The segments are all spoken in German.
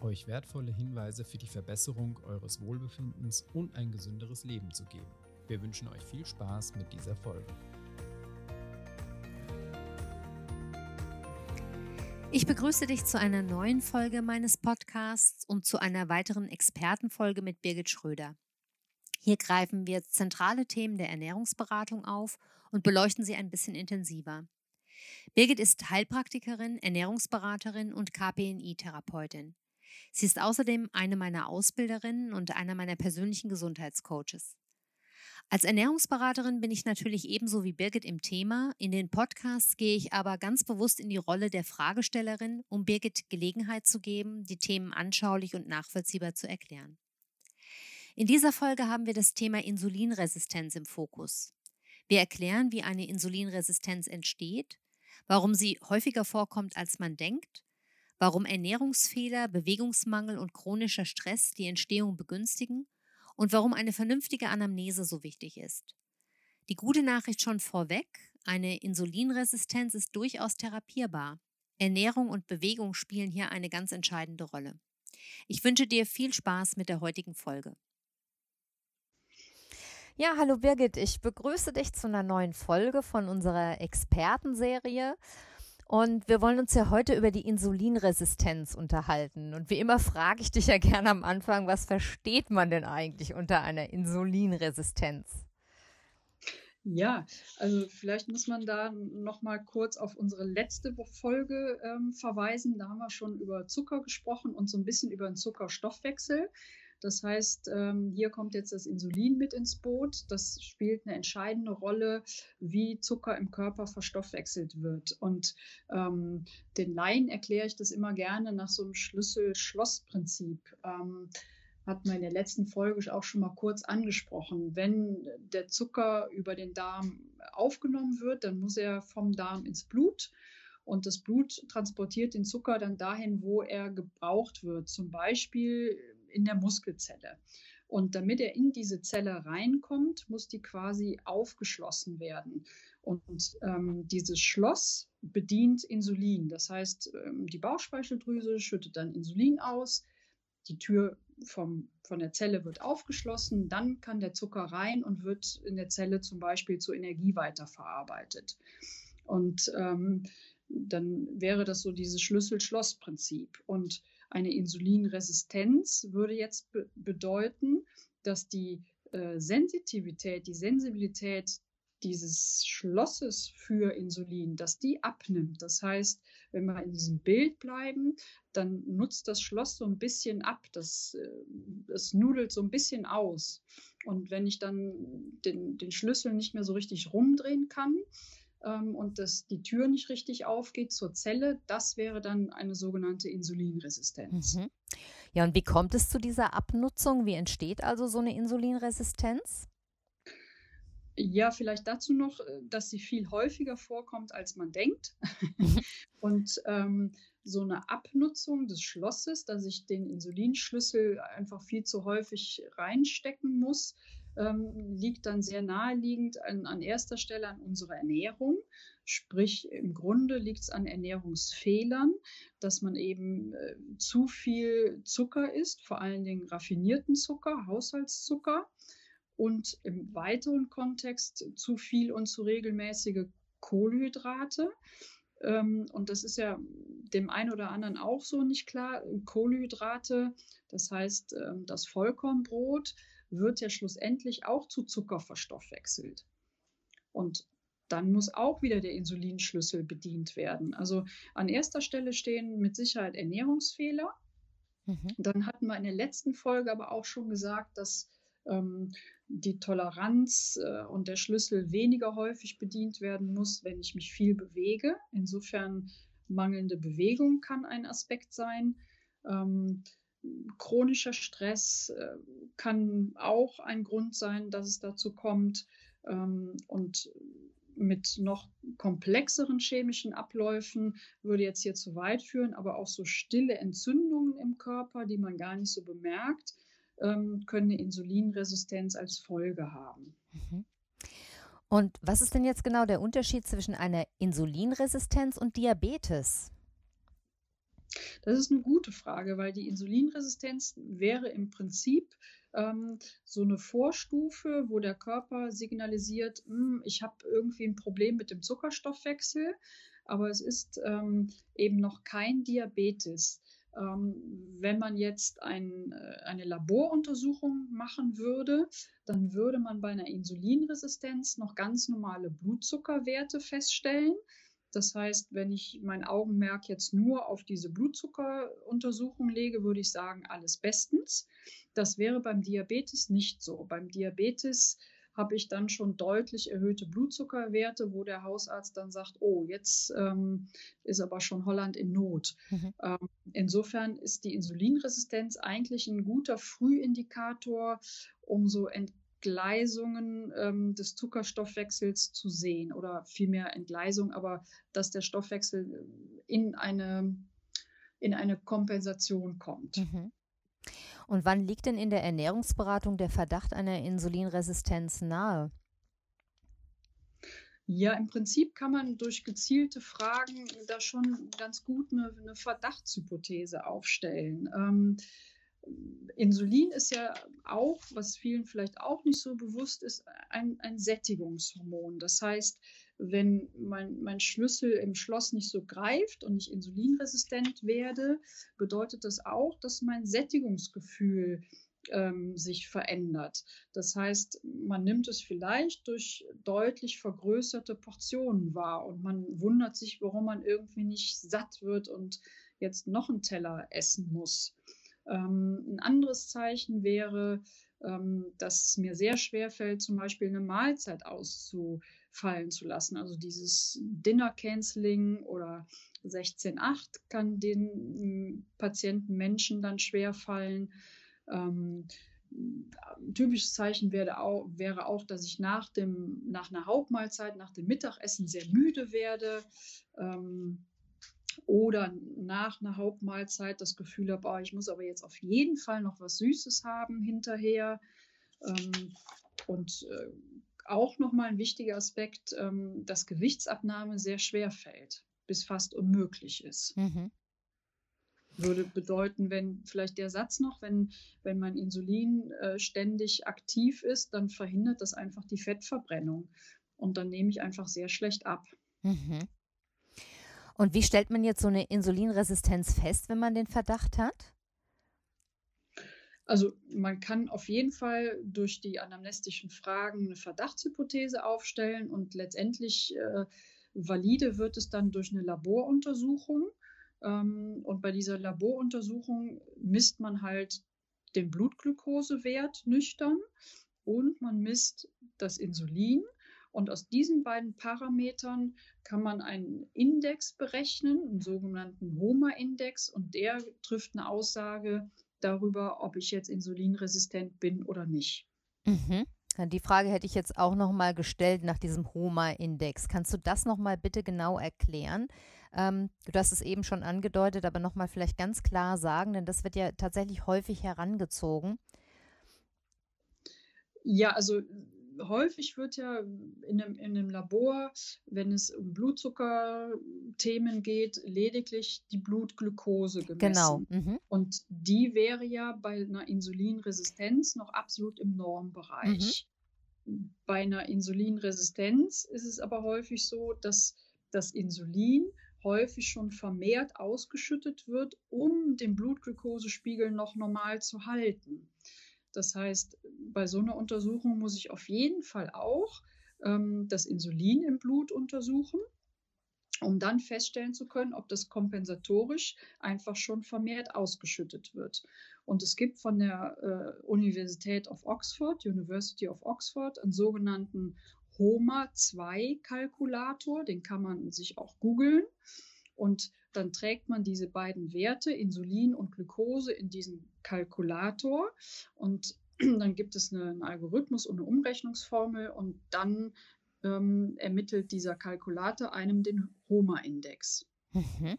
euch wertvolle Hinweise für die Verbesserung eures Wohlbefindens und ein gesünderes Leben zu geben. Wir wünschen euch viel Spaß mit dieser Folge. Ich begrüße dich zu einer neuen Folge meines Podcasts und zu einer weiteren Expertenfolge mit Birgit Schröder. Hier greifen wir zentrale Themen der Ernährungsberatung auf und beleuchten sie ein bisschen intensiver. Birgit ist Heilpraktikerin, Ernährungsberaterin und KPNI-Therapeutin. Sie ist außerdem eine meiner Ausbilderinnen und einer meiner persönlichen Gesundheitscoaches. Als Ernährungsberaterin bin ich natürlich ebenso wie Birgit im Thema. In den Podcasts gehe ich aber ganz bewusst in die Rolle der Fragestellerin, um Birgit Gelegenheit zu geben, die Themen anschaulich und nachvollziehbar zu erklären. In dieser Folge haben wir das Thema Insulinresistenz im Fokus. Wir erklären, wie eine Insulinresistenz entsteht, warum sie häufiger vorkommt, als man denkt warum Ernährungsfehler, Bewegungsmangel und chronischer Stress die Entstehung begünstigen und warum eine vernünftige Anamnese so wichtig ist. Die gute Nachricht schon vorweg, eine Insulinresistenz ist durchaus therapierbar. Ernährung und Bewegung spielen hier eine ganz entscheidende Rolle. Ich wünsche dir viel Spaß mit der heutigen Folge. Ja, hallo Birgit, ich begrüße dich zu einer neuen Folge von unserer Expertenserie. Und wir wollen uns ja heute über die Insulinresistenz unterhalten. Und wie immer frage ich dich ja gerne am Anfang, was versteht man denn eigentlich unter einer Insulinresistenz? Ja, also vielleicht muss man da noch mal kurz auf unsere letzte Folge ähm, verweisen. Da haben wir schon über Zucker gesprochen und so ein bisschen über den Zuckerstoffwechsel. Das heißt, ähm, hier kommt jetzt das Insulin mit ins Boot. Das spielt eine entscheidende Rolle, wie Zucker im Körper verstoffwechselt wird. Und ähm, den Laien erkläre ich das immer gerne nach so einem Schlüssel-Schloss-Prinzip. Ähm, hat man in der letzten Folge auch schon mal kurz angesprochen. Wenn der Zucker über den Darm aufgenommen wird, dann muss er vom Darm ins Blut. Und das Blut transportiert den Zucker dann dahin, wo er gebraucht wird. Zum Beispiel in der Muskelzelle. Und damit er in diese Zelle reinkommt, muss die quasi aufgeschlossen werden. Und ähm, dieses Schloss bedient Insulin. Das heißt, ähm, die Bauchspeicheldrüse schüttet dann Insulin aus. Die Tür vom, von der Zelle wird aufgeschlossen. Dann kann der Zucker rein und wird in der Zelle zum Beispiel zur Energie weiterverarbeitet. Und ähm, dann wäre das so dieses Schlüssel-Schloss-Prinzip. Und eine Insulinresistenz würde jetzt be bedeuten, dass die äh, Sensitivität, die Sensibilität dieses Schlosses für Insulin, dass die abnimmt. Das heißt, wenn wir in diesem Bild bleiben, dann nutzt das Schloss so ein bisschen ab, das, äh, das nudelt so ein bisschen aus. Und wenn ich dann den, den Schlüssel nicht mehr so richtig rumdrehen kann, ähm, und dass die Tür nicht richtig aufgeht zur Zelle, das wäre dann eine sogenannte Insulinresistenz. Mhm. Ja, und wie kommt es zu dieser Abnutzung? Wie entsteht also so eine Insulinresistenz? Ja, vielleicht dazu noch, äh, dass sie viel häufiger vorkommt, als man denkt. Mhm. Und ähm, so eine Abnutzung des Schlosses, dass ich den Insulinschlüssel einfach viel zu häufig reinstecken muss, ähm, liegt dann sehr naheliegend an, an erster Stelle an unserer Ernährung. Sprich, im Grunde liegt es an Ernährungsfehlern, dass man eben äh, zu viel Zucker isst, vor allen Dingen raffinierten Zucker, Haushaltszucker und im weiteren Kontext zu viel und zu regelmäßige Kohlenhydrate. Ähm, und das ist ja dem einen oder anderen auch so nicht klar. Kohlenhydrate, das heißt ähm, das Vollkornbrot, wird ja schlussendlich auch zu Zucker verstoffwechselt. Und dann muss auch wieder der Insulinschlüssel bedient werden. Also an erster Stelle stehen mit Sicherheit Ernährungsfehler. Mhm. Dann hatten wir in der letzten Folge aber auch schon gesagt, dass ähm, die Toleranz äh, und der Schlüssel weniger häufig bedient werden muss, wenn ich mich viel bewege. Insofern mangelnde Bewegung kann ein Aspekt sein. Ähm, chronischer Stress äh, kann auch ein Grund sein, dass es dazu kommt. Ähm, und mit noch komplexeren chemischen Abläufen würde jetzt hier zu weit führen, aber auch so stille Entzündungen im Körper, die man gar nicht so bemerkt, ähm, können eine Insulinresistenz als Folge haben. Mhm. Und was ist denn jetzt genau der Unterschied zwischen einer Insulinresistenz und Diabetes? Das ist eine gute Frage, weil die Insulinresistenz wäre im Prinzip ähm, so eine Vorstufe, wo der Körper signalisiert, hm, ich habe irgendwie ein Problem mit dem Zuckerstoffwechsel, aber es ist ähm, eben noch kein Diabetes. Ähm, wenn man jetzt ein, äh, eine Laboruntersuchung machen würde, dann würde man bei einer Insulinresistenz noch ganz normale Blutzuckerwerte feststellen. Das heißt, wenn ich mein Augenmerk jetzt nur auf diese Blutzuckeruntersuchung lege, würde ich sagen, alles bestens. Das wäre beim Diabetes nicht so. Beim Diabetes habe ich dann schon deutlich erhöhte Blutzuckerwerte, wo der Hausarzt dann sagt, oh, jetzt ähm, ist aber schon Holland in Not. Mhm. Ähm, insofern ist die Insulinresistenz eigentlich ein guter Frühindikator, um so Entgleisungen ähm, des Zuckerstoffwechsels zu sehen oder vielmehr Entgleisung, aber dass der Stoffwechsel in eine, in eine Kompensation kommt. Mhm. Und wann liegt denn in der Ernährungsberatung der Verdacht einer Insulinresistenz nahe? Ja, im Prinzip kann man durch gezielte Fragen da schon ganz gut eine, eine Verdachtshypothese aufstellen. Ähm, Insulin ist ja auch, was vielen vielleicht auch nicht so bewusst ist, ein, ein Sättigungshormon. Das heißt, wenn mein, mein Schlüssel im Schloss nicht so greift und ich insulinresistent werde, bedeutet das auch, dass mein Sättigungsgefühl ähm, sich verändert. Das heißt, man nimmt es vielleicht durch deutlich vergrößerte Portionen wahr und man wundert sich, warum man irgendwie nicht satt wird und jetzt noch einen Teller essen muss. Ähm, ein anderes Zeichen wäre, ähm, dass es mir sehr schwer fällt, zum Beispiel eine Mahlzeit auszufallen zu lassen. Also dieses Dinner Canceling oder 16.8 kann den hm, Patienten Menschen dann schwer fallen. Ähm, ein typisches Zeichen wäre auch, wäre auch, dass ich nach, dem, nach einer Hauptmahlzeit, nach dem Mittagessen sehr müde werde. Ähm, oder nach einer Hauptmahlzeit das Gefühl habe, oh, ich muss aber jetzt auf jeden Fall noch was Süßes haben hinterher. Ähm, und äh, auch nochmal ein wichtiger Aspekt, ähm, dass Gewichtsabnahme sehr schwer fällt, bis fast unmöglich ist. Mhm. Würde bedeuten, wenn vielleicht der Satz noch, wenn, wenn mein Insulin äh, ständig aktiv ist, dann verhindert das einfach die Fettverbrennung. Und dann nehme ich einfach sehr schlecht ab. Mhm. Und wie stellt man jetzt so eine Insulinresistenz fest, wenn man den Verdacht hat? Also man kann auf jeden Fall durch die anamnestischen Fragen eine Verdachtshypothese aufstellen und letztendlich äh, valide wird es dann durch eine Laboruntersuchung. Ähm, und bei dieser Laboruntersuchung misst man halt den Blutglukosewert nüchtern und man misst das Insulin und aus diesen beiden Parametern kann man einen Index berechnen, einen sogenannten HOMA-Index, und der trifft eine Aussage darüber, ob ich jetzt insulinresistent bin oder nicht. Mhm. Die Frage hätte ich jetzt auch noch mal gestellt nach diesem HOMA-Index. Kannst du das noch mal bitte genau erklären? Ähm, du hast es eben schon angedeutet, aber noch mal vielleicht ganz klar sagen, denn das wird ja tatsächlich häufig herangezogen. Ja, also häufig wird ja in einem, in einem Labor, wenn es um Blutzuckerthemen geht, lediglich die Blutglukose gemessen. Genau. Mhm. Und die wäre ja bei einer Insulinresistenz noch absolut im Normbereich. Mhm. Bei einer Insulinresistenz ist es aber häufig so, dass das Insulin häufig schon vermehrt ausgeschüttet wird, um den Blutglukosespiegel noch normal zu halten. Das heißt, bei so einer Untersuchung muss ich auf jeden Fall auch ähm, das Insulin im Blut untersuchen, um dann feststellen zu können, ob das kompensatorisch einfach schon vermehrt ausgeschüttet wird. Und es gibt von der äh, Universität of Oxford, University of Oxford, einen sogenannten HOMA-2-Kalkulator, den kann man sich auch googeln. Und dann trägt man diese beiden Werte, Insulin und Glucose, in diesen Kalkulator und dann gibt es einen Algorithmus und eine Umrechnungsformel und dann ähm, ermittelt dieser Kalkulator einem den HOMA-Index. Mhm.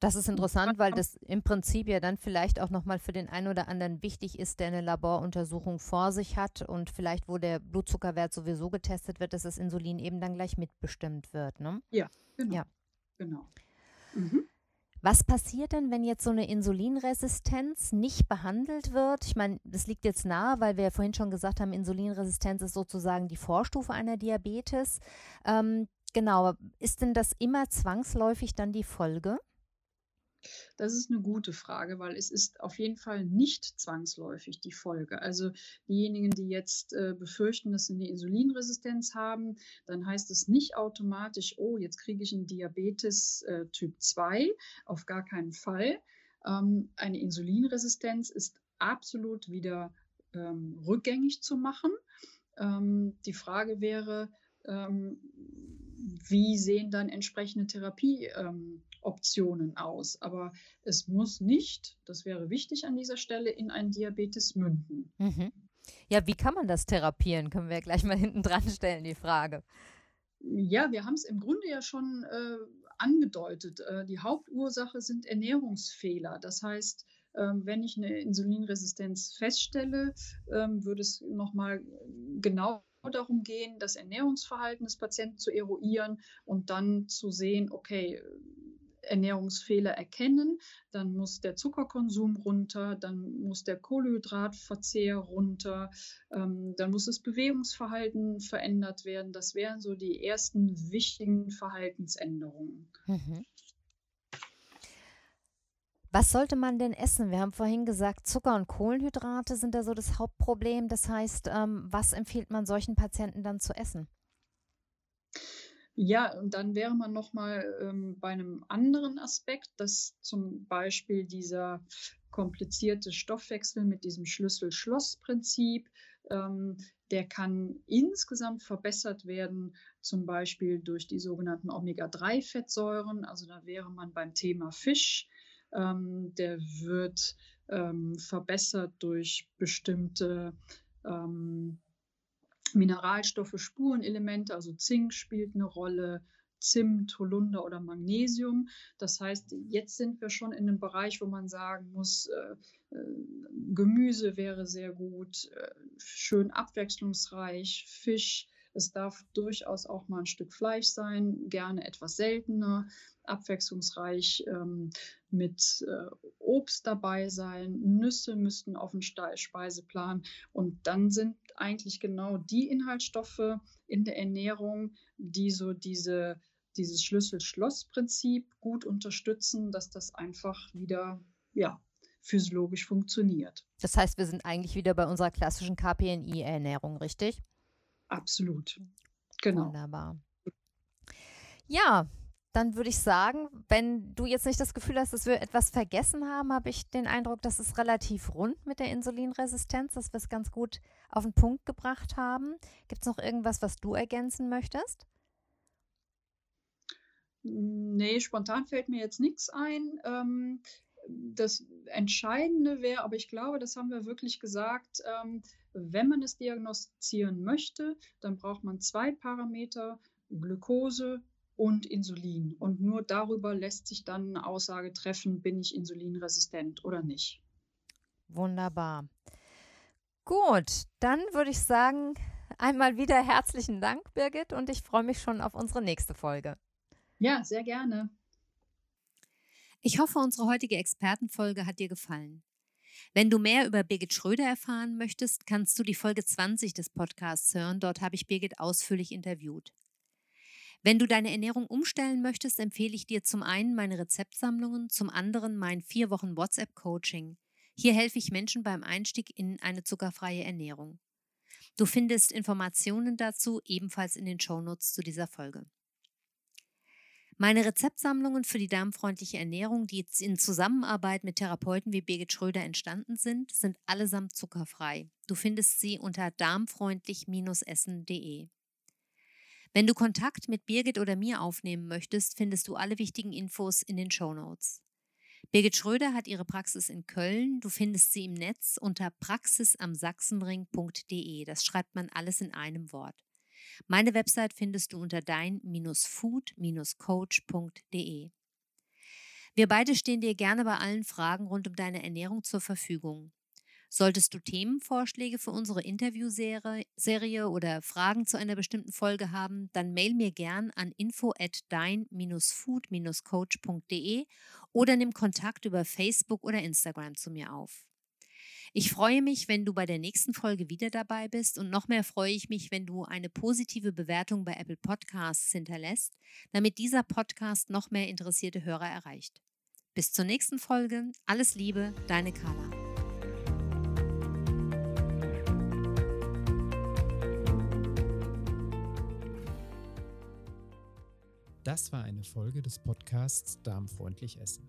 Das ist interessant, weil das im Prinzip ja dann vielleicht auch nochmal für den einen oder anderen wichtig ist, der eine Laboruntersuchung vor sich hat und vielleicht, wo der Blutzuckerwert sowieso getestet wird, dass das Insulin eben dann gleich mitbestimmt wird. Ne? Ja, genau. Ja. Genau. Mhm. Was passiert denn, wenn jetzt so eine Insulinresistenz nicht behandelt wird? Ich meine, das liegt jetzt nahe, weil wir ja vorhin schon gesagt haben, Insulinresistenz ist sozusagen die Vorstufe einer Diabetes. Ähm, genau, ist denn das immer zwangsläufig dann die Folge? Das ist eine gute Frage, weil es ist auf jeden Fall nicht zwangsläufig die Folge. Also diejenigen, die jetzt äh, befürchten, dass sie eine Insulinresistenz haben, dann heißt es nicht automatisch, oh, jetzt kriege ich einen Diabetes äh, Typ 2. Auf gar keinen Fall. Ähm, eine Insulinresistenz ist absolut wieder ähm, rückgängig zu machen. Ähm, die Frage wäre, ähm, wie sehen dann entsprechende Therapie ähm, aus. Aber es muss nicht, das wäre wichtig an dieser Stelle, in einen Diabetes münden. Mhm. Ja, wie kann man das therapieren? Können wir gleich mal hinten dran stellen, die Frage. Ja, wir haben es im Grunde ja schon äh, angedeutet. Äh, die Hauptursache sind Ernährungsfehler. Das heißt, ähm, wenn ich eine Insulinresistenz feststelle, ähm, würde es nochmal genau darum gehen, das Ernährungsverhalten des Patienten zu eruieren und dann zu sehen, okay, Ernährungsfehler erkennen, dann muss der Zuckerkonsum runter, dann muss der Kohlenhydratverzehr runter, ähm, dann muss das Bewegungsverhalten verändert werden. Das wären so die ersten wichtigen Verhaltensänderungen. Mhm. Was sollte man denn essen? Wir haben vorhin gesagt, Zucker und Kohlenhydrate sind da so das Hauptproblem. Das heißt, ähm, was empfiehlt man solchen Patienten dann zu essen? Ja, und dann wäre man nochmal ähm, bei einem anderen Aspekt, dass zum Beispiel dieser komplizierte Stoffwechsel mit diesem Schlüssel-Schloss-Prinzip, ähm, der kann insgesamt verbessert werden, zum Beispiel durch die sogenannten Omega-3-Fettsäuren. Also da wäre man beim Thema Fisch. Ähm, der wird ähm, verbessert durch bestimmte ähm, Mineralstoffe, Spurenelemente, also Zink spielt eine Rolle, Zimt, Holunder oder Magnesium. Das heißt, jetzt sind wir schon in einem Bereich, wo man sagen muss, äh, äh, Gemüse wäre sehr gut, äh, schön abwechslungsreich, Fisch. Es darf durchaus auch mal ein Stück Fleisch sein, gerne etwas seltener abwechslungsreich ähm, mit äh, Obst dabei sein. Nüsse müssten auf dem Speiseplan. Und dann sind eigentlich genau die Inhaltsstoffe in der Ernährung, die so diese, dieses Schlüssel-Schloss-Prinzip gut unterstützen, dass das einfach wieder, ja, physiologisch funktioniert. Das heißt, wir sind eigentlich wieder bei unserer klassischen KPNI-Ernährung, richtig? Absolut. Genau. Wunderbar. Ja, dann würde ich sagen, wenn du jetzt nicht das Gefühl hast, dass wir etwas vergessen haben, habe ich den Eindruck, dass es relativ rund mit der Insulinresistenz, dass wir es ganz gut auf den Punkt gebracht haben. Gibt es noch irgendwas, was du ergänzen möchtest? Nee, spontan fällt mir jetzt nichts ein. Ähm, das Entscheidende wäre, aber ich glaube, das haben wir wirklich gesagt, ähm, wenn man es diagnostizieren möchte, dann braucht man zwei Parameter, Glucose und Insulin. Und nur darüber lässt sich dann eine Aussage treffen, bin ich insulinresistent oder nicht. Wunderbar. Gut, dann würde ich sagen, einmal wieder herzlichen Dank, Birgit, und ich freue mich schon auf unsere nächste Folge. Ja, sehr gerne. Ich hoffe, unsere heutige Expertenfolge hat dir gefallen. Wenn du mehr über Birgit Schröder erfahren möchtest, kannst du die Folge 20 des Podcasts hören. Dort habe ich Birgit ausführlich interviewt. Wenn du deine Ernährung umstellen möchtest, empfehle ich dir zum einen meine Rezeptsammlungen, zum anderen mein vier Wochen WhatsApp-Coaching. Hier helfe ich Menschen beim Einstieg in eine zuckerfreie Ernährung. Du findest Informationen dazu ebenfalls in den Shownotes zu dieser Folge. Meine Rezeptsammlungen für die darmfreundliche Ernährung, die jetzt in Zusammenarbeit mit Therapeuten wie Birgit Schröder entstanden sind, sind allesamt zuckerfrei. Du findest sie unter darmfreundlich-essen.de. Wenn du Kontakt mit Birgit oder mir aufnehmen möchtest, findest du alle wichtigen Infos in den Show Notes. Birgit Schröder hat ihre Praxis in Köln. Du findest sie im Netz unter praxisamsachsenring.de. Das schreibt man alles in einem Wort. Meine Website findest du unter dein-food-coach.de. Wir beide stehen dir gerne bei allen Fragen rund um deine Ernährung zur Verfügung. Solltest du Themenvorschläge für unsere Interviewserie oder Fragen zu einer bestimmten Folge haben, dann mail mir gern an info at dein-food-coach.de oder nimm Kontakt über Facebook oder Instagram zu mir auf. Ich freue mich, wenn du bei der nächsten Folge wieder dabei bist und noch mehr freue ich mich, wenn du eine positive Bewertung bei Apple Podcasts hinterlässt, damit dieser Podcast noch mehr interessierte Hörer erreicht. Bis zur nächsten Folge. Alles Liebe, deine Carla. Das war eine Folge des Podcasts Darmfreundlich Essen.